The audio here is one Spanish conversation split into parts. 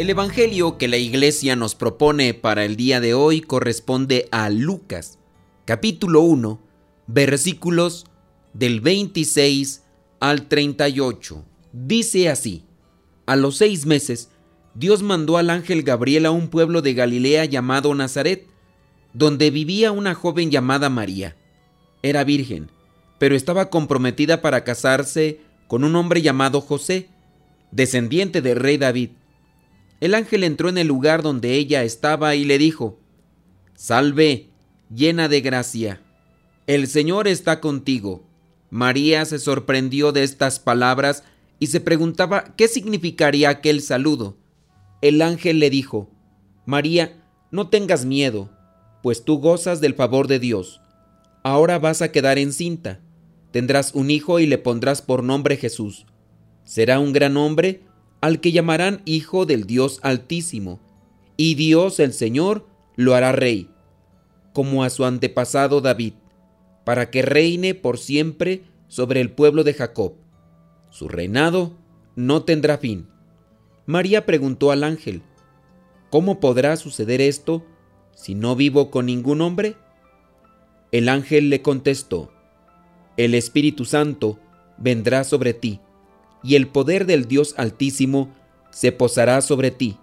El Evangelio que la Iglesia nos propone para el día de hoy corresponde a Lucas, capítulo 1, versículos del 26 al 38. Dice así, a los seis meses, Dios mandó al ángel Gabriel a un pueblo de Galilea llamado Nazaret, donde vivía una joven llamada María. Era virgen, pero estaba comprometida para casarse con un hombre llamado José, descendiente del rey David. El ángel entró en el lugar donde ella estaba y le dijo, Salve, llena de gracia, el Señor está contigo. María se sorprendió de estas palabras y se preguntaba qué significaría aquel saludo. El ángel le dijo, María, no tengas miedo, pues tú gozas del favor de Dios. Ahora vas a quedar encinta. Tendrás un hijo y le pondrás por nombre Jesús. Será un gran hombre al que llamarán Hijo del Dios Altísimo, y Dios el Señor lo hará rey, como a su antepasado David, para que reine por siempre sobre el pueblo de Jacob. Su reinado no tendrá fin. María preguntó al ángel, ¿Cómo podrá suceder esto si no vivo con ningún hombre? El ángel le contestó, El Espíritu Santo vendrá sobre ti y el poder del Dios Altísimo se posará sobre ti.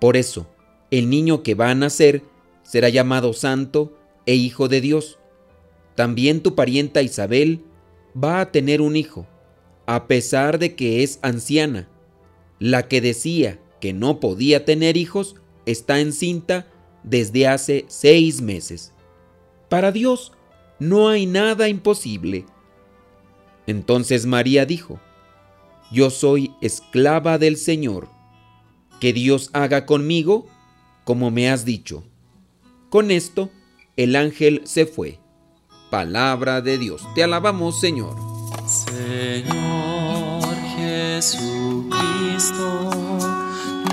Por eso, el niño que va a nacer será llamado Santo e Hijo de Dios. También tu parienta Isabel va a tener un hijo, a pesar de que es anciana. La que decía que no podía tener hijos está encinta desde hace seis meses. Para Dios no hay nada imposible. Entonces María dijo, yo soy esclava del Señor. Que Dios haga conmigo como me has dicho. Con esto, el ángel se fue. Palabra de Dios. Te alabamos, Señor. Señor Jesucristo,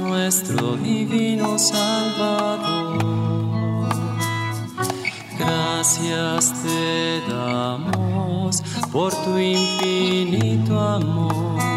nuestro divino Salvador. Gracias te damos por tu infinito amor.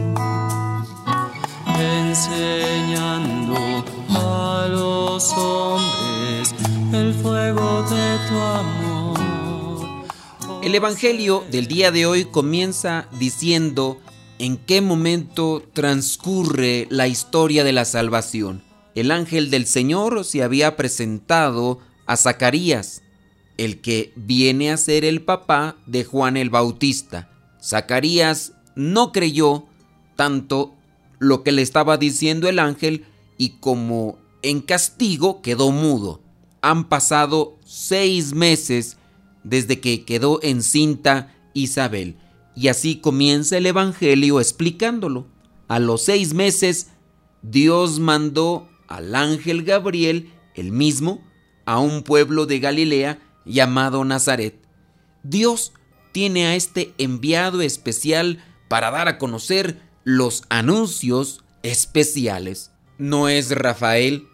enseñando a los hombres el fuego de tu amor. El Evangelio del día de hoy comienza diciendo en qué momento transcurre la historia de la salvación. El ángel del Señor se había presentado a Zacarías, el que viene a ser el papá de Juan el Bautista. Zacarías no creyó tanto lo que le estaba diciendo el ángel y como en castigo quedó mudo. Han pasado seis meses desde que quedó encinta Isabel. Y así comienza el Evangelio explicándolo. A los seis meses, Dios mandó al ángel Gabriel, el mismo, a un pueblo de Galilea llamado Nazaret. Dios tiene a este enviado especial para dar a conocer los anuncios especiales. No es Rafael,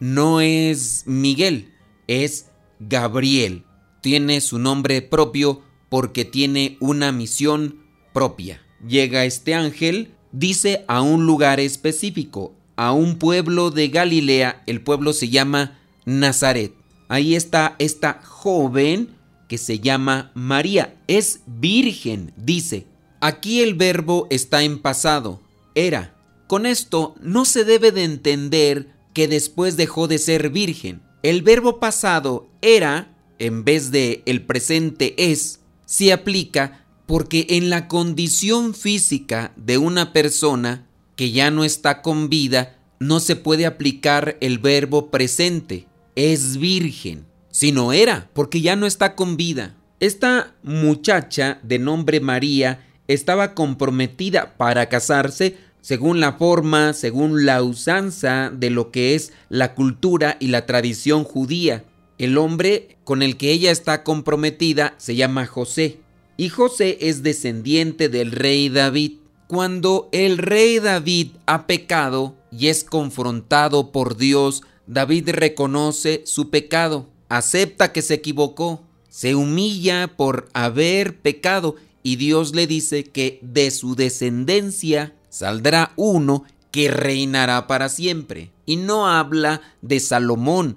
no es Miguel, es Gabriel. Tiene su nombre propio porque tiene una misión propia. Llega este ángel, dice a un lugar específico, a un pueblo de Galilea, el pueblo se llama Nazaret. Ahí está esta joven que se llama María, es virgen, dice. Aquí el verbo está en pasado, era. Con esto no se debe de entender que después dejó de ser virgen. El verbo pasado era, en vez de el presente es, se aplica porque en la condición física de una persona que ya no está con vida, no se puede aplicar el verbo presente, es virgen, sino era, porque ya no está con vida. Esta muchacha de nombre María estaba comprometida para casarse según la forma, según la usanza de lo que es la cultura y la tradición judía. El hombre con el que ella está comprometida se llama José, y José es descendiente del rey David. Cuando el rey David ha pecado y es confrontado por Dios, David reconoce su pecado, acepta que se equivocó, se humilla por haber pecado y Dios le dice que de su descendencia saldrá uno que reinará para siempre. Y no habla de Salomón,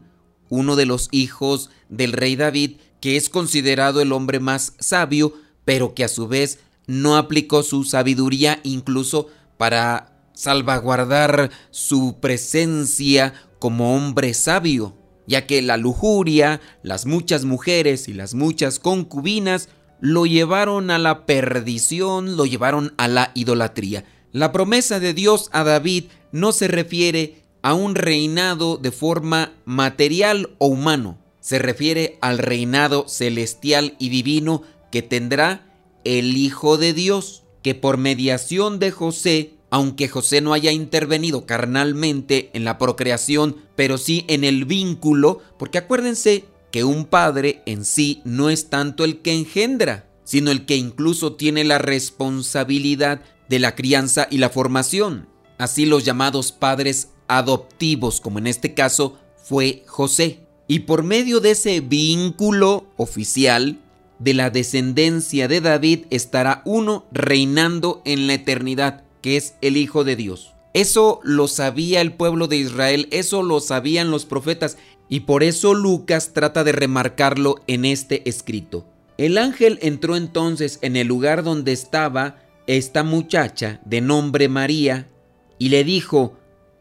uno de los hijos del rey David, que es considerado el hombre más sabio, pero que a su vez no aplicó su sabiduría incluso para salvaguardar su presencia como hombre sabio, ya que la lujuria, las muchas mujeres y las muchas concubinas lo llevaron a la perdición, lo llevaron a la idolatría. La promesa de Dios a David no se refiere a un reinado de forma material o humano, se refiere al reinado celestial y divino que tendrá el Hijo de Dios, que por mediación de José, aunque José no haya intervenido carnalmente en la procreación, pero sí en el vínculo, porque acuérdense que un padre en sí no es tanto el que engendra, sino el que incluso tiene la responsabilidad de la crianza y la formación. Así los llamados padres adoptivos, como en este caso fue José. Y por medio de ese vínculo oficial, de la descendencia de David estará uno reinando en la eternidad, que es el Hijo de Dios. Eso lo sabía el pueblo de Israel, eso lo sabían los profetas, y por eso Lucas trata de remarcarlo en este escrito. El ángel entró entonces en el lugar donde estaba esta muchacha de nombre María y le dijo,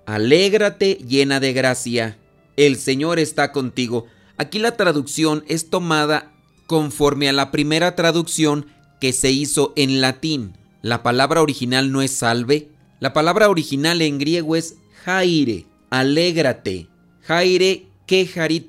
Alégrate llena de gracia, el Señor está contigo. Aquí la traducción es tomada conforme a la primera traducción que se hizo en latín. La palabra original no es salve, la palabra original en griego es jaire, alégrate. Jaire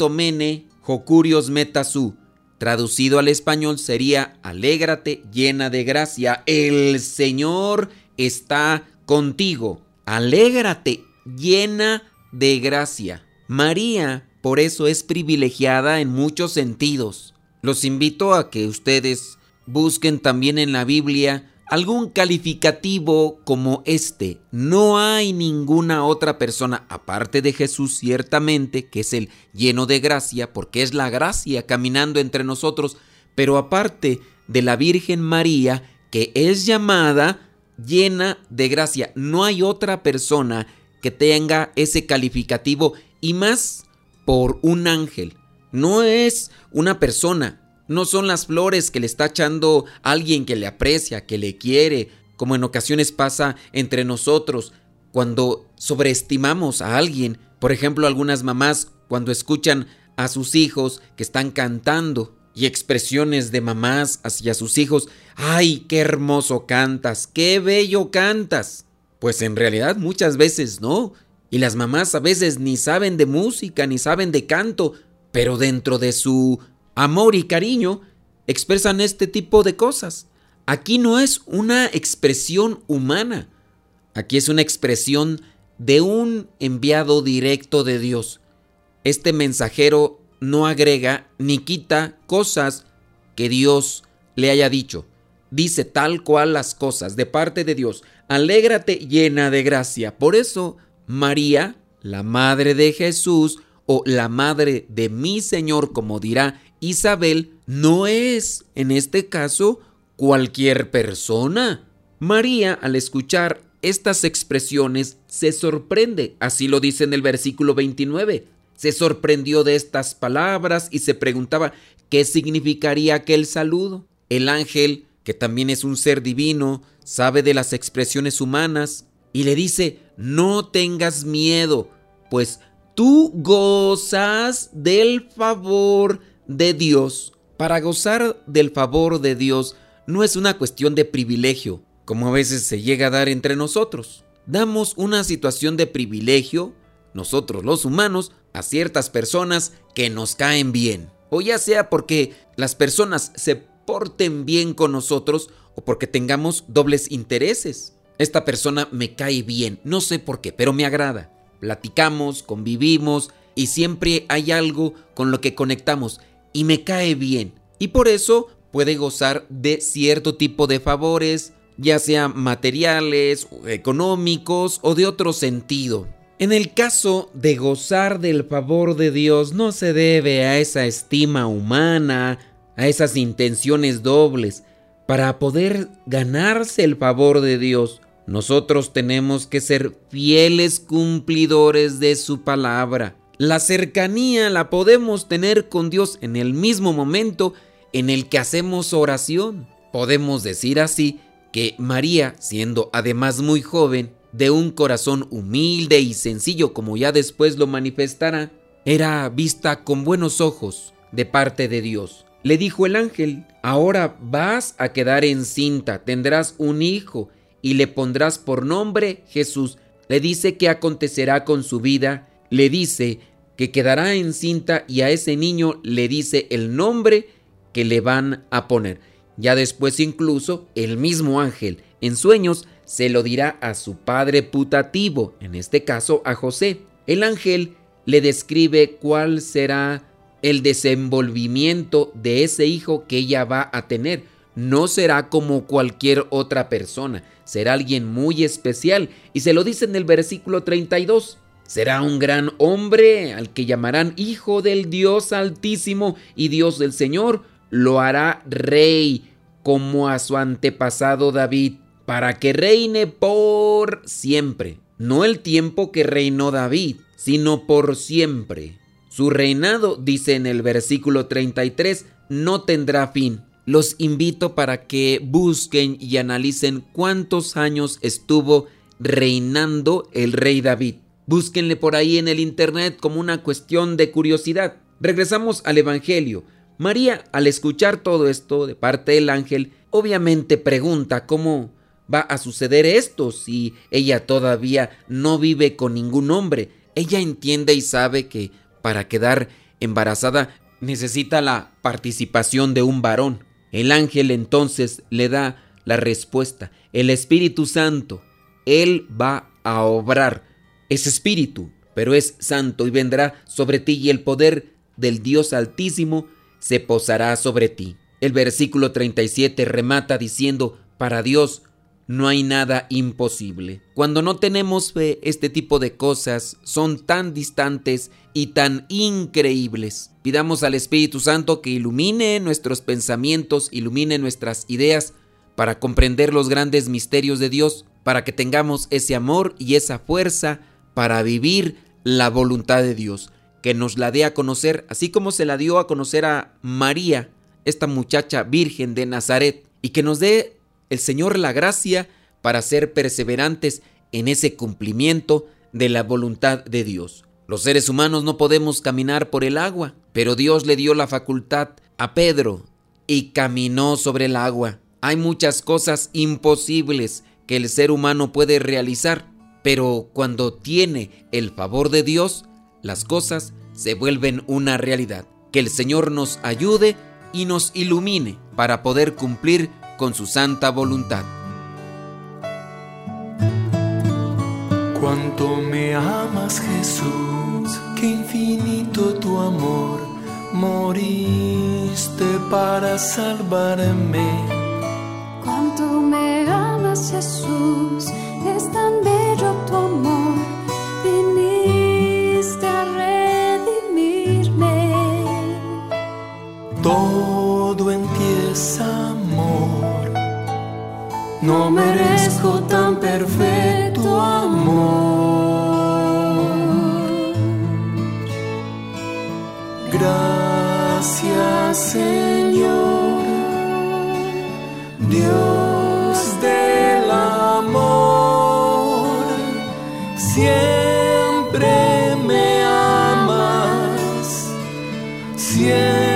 mene, jocurios metasú. Traducido al español sería alégrate llena de gracia, el Señor está contigo. Alégrate llena de gracia. María por eso es privilegiada en muchos sentidos. Los invito a que ustedes busquen también en la Biblia algún calificativo como este. No hay ninguna otra persona, aparte de Jesús ciertamente, que es el lleno de gracia, porque es la gracia caminando entre nosotros, pero aparte de la Virgen María, que es llamada llena de gracia. No hay otra persona que tenga ese calificativo y más por un ángel. No es una persona, no son las flores que le está echando alguien que le aprecia, que le quiere, como en ocasiones pasa entre nosotros cuando sobreestimamos a alguien. Por ejemplo, algunas mamás cuando escuchan a sus hijos que están cantando y expresiones de mamás hacia sus hijos, ¡ay, qué hermoso cantas! ¡Qué bello cantas! Pues en realidad muchas veces no. Y las mamás a veces ni saben de música, ni saben de canto, pero dentro de su amor y cariño expresan este tipo de cosas. Aquí no es una expresión humana, aquí es una expresión de un enviado directo de Dios. Este mensajero no agrega ni quita cosas que Dios le haya dicho. Dice tal cual las cosas de parte de Dios. Alégrate llena de gracia. Por eso María, la madre de Jesús, o la madre de mi Señor, como dirá Isabel, no es, en este caso, cualquier persona. María, al escuchar estas expresiones, se sorprende, así lo dice en el versículo 29. Se sorprendió de estas palabras y se preguntaba qué significaría aquel saludo. El ángel, que también es un ser divino, sabe de las expresiones humanas y le dice, no tengas miedo, pues tú gozas del favor de Dios. Para gozar del favor de Dios no es una cuestión de privilegio, como a veces se llega a dar entre nosotros. Damos una situación de privilegio, nosotros los humanos, a ciertas personas que nos caen bien. O ya sea porque las personas se porten bien con nosotros o porque tengamos dobles intereses. Esta persona me cae bien, no sé por qué, pero me agrada. Platicamos, convivimos y siempre hay algo con lo que conectamos y me cae bien. Y por eso puede gozar de cierto tipo de favores, ya sean materiales, económicos o de otro sentido. En el caso de gozar del favor de Dios no se debe a esa estima humana, a esas intenciones dobles. Para poder ganarse el favor de Dios, nosotros tenemos que ser fieles cumplidores de su palabra. La cercanía la podemos tener con Dios en el mismo momento en el que hacemos oración. Podemos decir así que María, siendo además muy joven, de un corazón humilde y sencillo como ya después lo manifestará, era vista con buenos ojos de parte de Dios. Le dijo el ángel, ahora vas a quedar encinta, tendrás un hijo y le pondrás por nombre Jesús. Le dice que acontecerá con su vida, le dice que quedará encinta y a ese niño le dice el nombre que le van a poner. Ya después incluso el mismo ángel en sueños se lo dirá a su padre putativo, en este caso a José. El ángel le describe cuál será el desenvolvimiento de ese hijo que ella va a tener. No será como cualquier otra persona, será alguien muy especial y se lo dice en el versículo 32. Será un gran hombre al que llamarán Hijo del Dios Altísimo y Dios del Señor. Lo hará rey como a su antepasado David para que reine por siempre. No el tiempo que reinó David, sino por siempre. Su reinado, dice en el versículo 33, no tendrá fin. Los invito para que busquen y analicen cuántos años estuvo reinando el rey David. Búsquenle por ahí en el internet como una cuestión de curiosidad. Regresamos al Evangelio. María, al escuchar todo esto de parte del ángel, obviamente pregunta cómo va a suceder esto si ella todavía no vive con ningún hombre. Ella entiende y sabe que para quedar embarazada necesita la participación de un varón. El ángel entonces le da la respuesta. El Espíritu Santo, Él va a obrar. Es espíritu, pero es santo y vendrá sobre ti y el poder del Dios Altísimo se posará sobre ti. El versículo 37 remata diciendo, para Dios no hay nada imposible. Cuando no tenemos fe, este tipo de cosas son tan distantes y tan increíbles. Pidamos al Espíritu Santo que ilumine nuestros pensamientos, ilumine nuestras ideas para comprender los grandes misterios de Dios, para que tengamos ese amor y esa fuerza para vivir la voluntad de Dios, que nos la dé a conocer, así como se la dio a conocer a María, esta muchacha virgen de Nazaret, y que nos dé el Señor la gracia para ser perseverantes en ese cumplimiento de la voluntad de Dios. Los seres humanos no podemos caminar por el agua, pero Dios le dio la facultad a Pedro y caminó sobre el agua. Hay muchas cosas imposibles que el ser humano puede realizar, pero cuando tiene el favor de Dios, las cosas se vuelven una realidad. Que el Señor nos ayude y nos ilumine para poder cumplir con su santa voluntad. Cuánto me amas Jesús, qué infinito tu amor, moriste para salvarme. Cuánto me amas Jesús, es tan bello tu amor, viniste a redimirme. Todo en ti es amor, no merezco tan perfecto amor. Gracias Señor, Dios siempre me amas, siempre.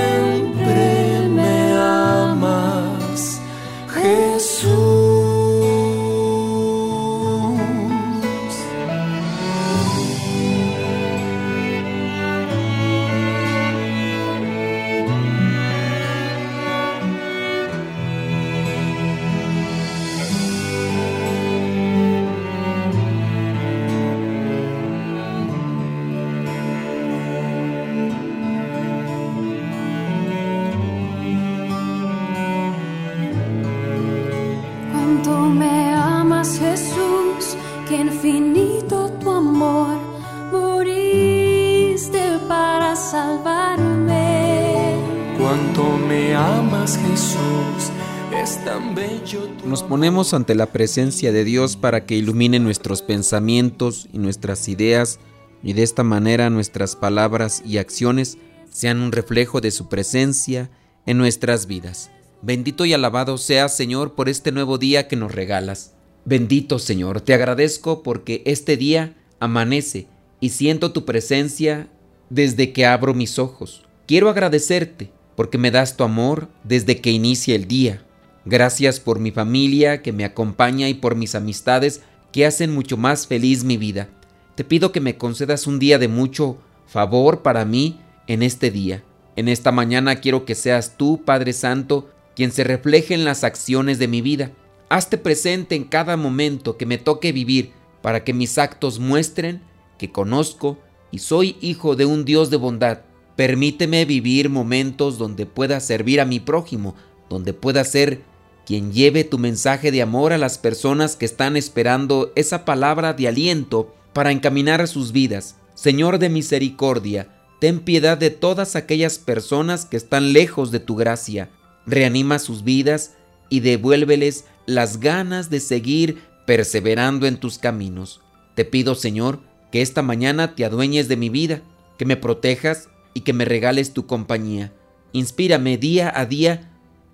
Nos ponemos ante la presencia de Dios para que ilumine nuestros pensamientos y nuestras ideas y de esta manera nuestras palabras y acciones sean un reflejo de su presencia en nuestras vidas. Bendito y alabado seas Señor por este nuevo día que nos regalas. Bendito Señor, te agradezco porque este día amanece y siento tu presencia desde que abro mis ojos. Quiero agradecerte porque me das tu amor desde que inicia el día. Gracias por mi familia que me acompaña y por mis amistades que hacen mucho más feliz mi vida. Te pido que me concedas un día de mucho favor para mí en este día. En esta mañana quiero que seas tú, Padre Santo, quien se refleje en las acciones de mi vida. Hazte presente en cada momento que me toque vivir para que mis actos muestren que conozco y soy hijo de un Dios de bondad. Permíteme vivir momentos donde pueda servir a mi prójimo, donde pueda ser quien lleve tu mensaje de amor a las personas que están esperando esa palabra de aliento para encaminar sus vidas. Señor de misericordia, ten piedad de todas aquellas personas que están lejos de tu gracia. Reanima sus vidas y devuélveles las ganas de seguir perseverando en tus caminos. Te pido, Señor, que esta mañana te adueñes de mi vida, que me protejas y que me regales tu compañía. Inspírame día a día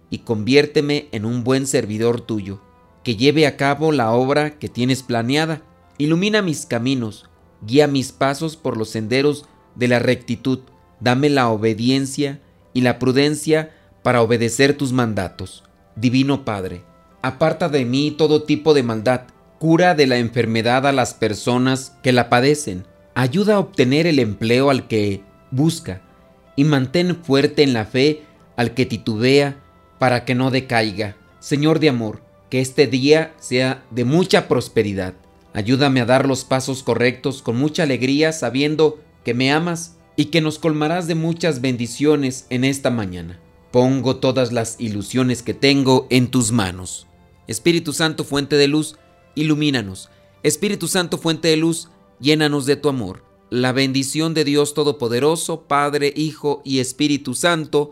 y conviérteme en un buen servidor tuyo, que lleve a cabo la obra que tienes planeada. Ilumina mis caminos, guía mis pasos por los senderos de la rectitud, dame la obediencia y la prudencia para obedecer tus mandatos. Divino Padre, aparta de mí todo tipo de maldad, cura de la enfermedad a las personas que la padecen, ayuda a obtener el empleo al que busca y mantén fuerte en la fe al que titubea para que no decaiga. Señor de amor, que este día sea de mucha prosperidad. Ayúdame a dar los pasos correctos con mucha alegría sabiendo que me amas y que nos colmarás de muchas bendiciones en esta mañana. Pongo todas las ilusiones que tengo en tus manos. Espíritu Santo, fuente de luz, ilumínanos. Espíritu Santo, fuente de luz, llénanos de tu amor. La bendición de Dios Todopoderoso, Padre, Hijo y Espíritu Santo,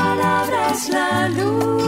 palabra es la luz.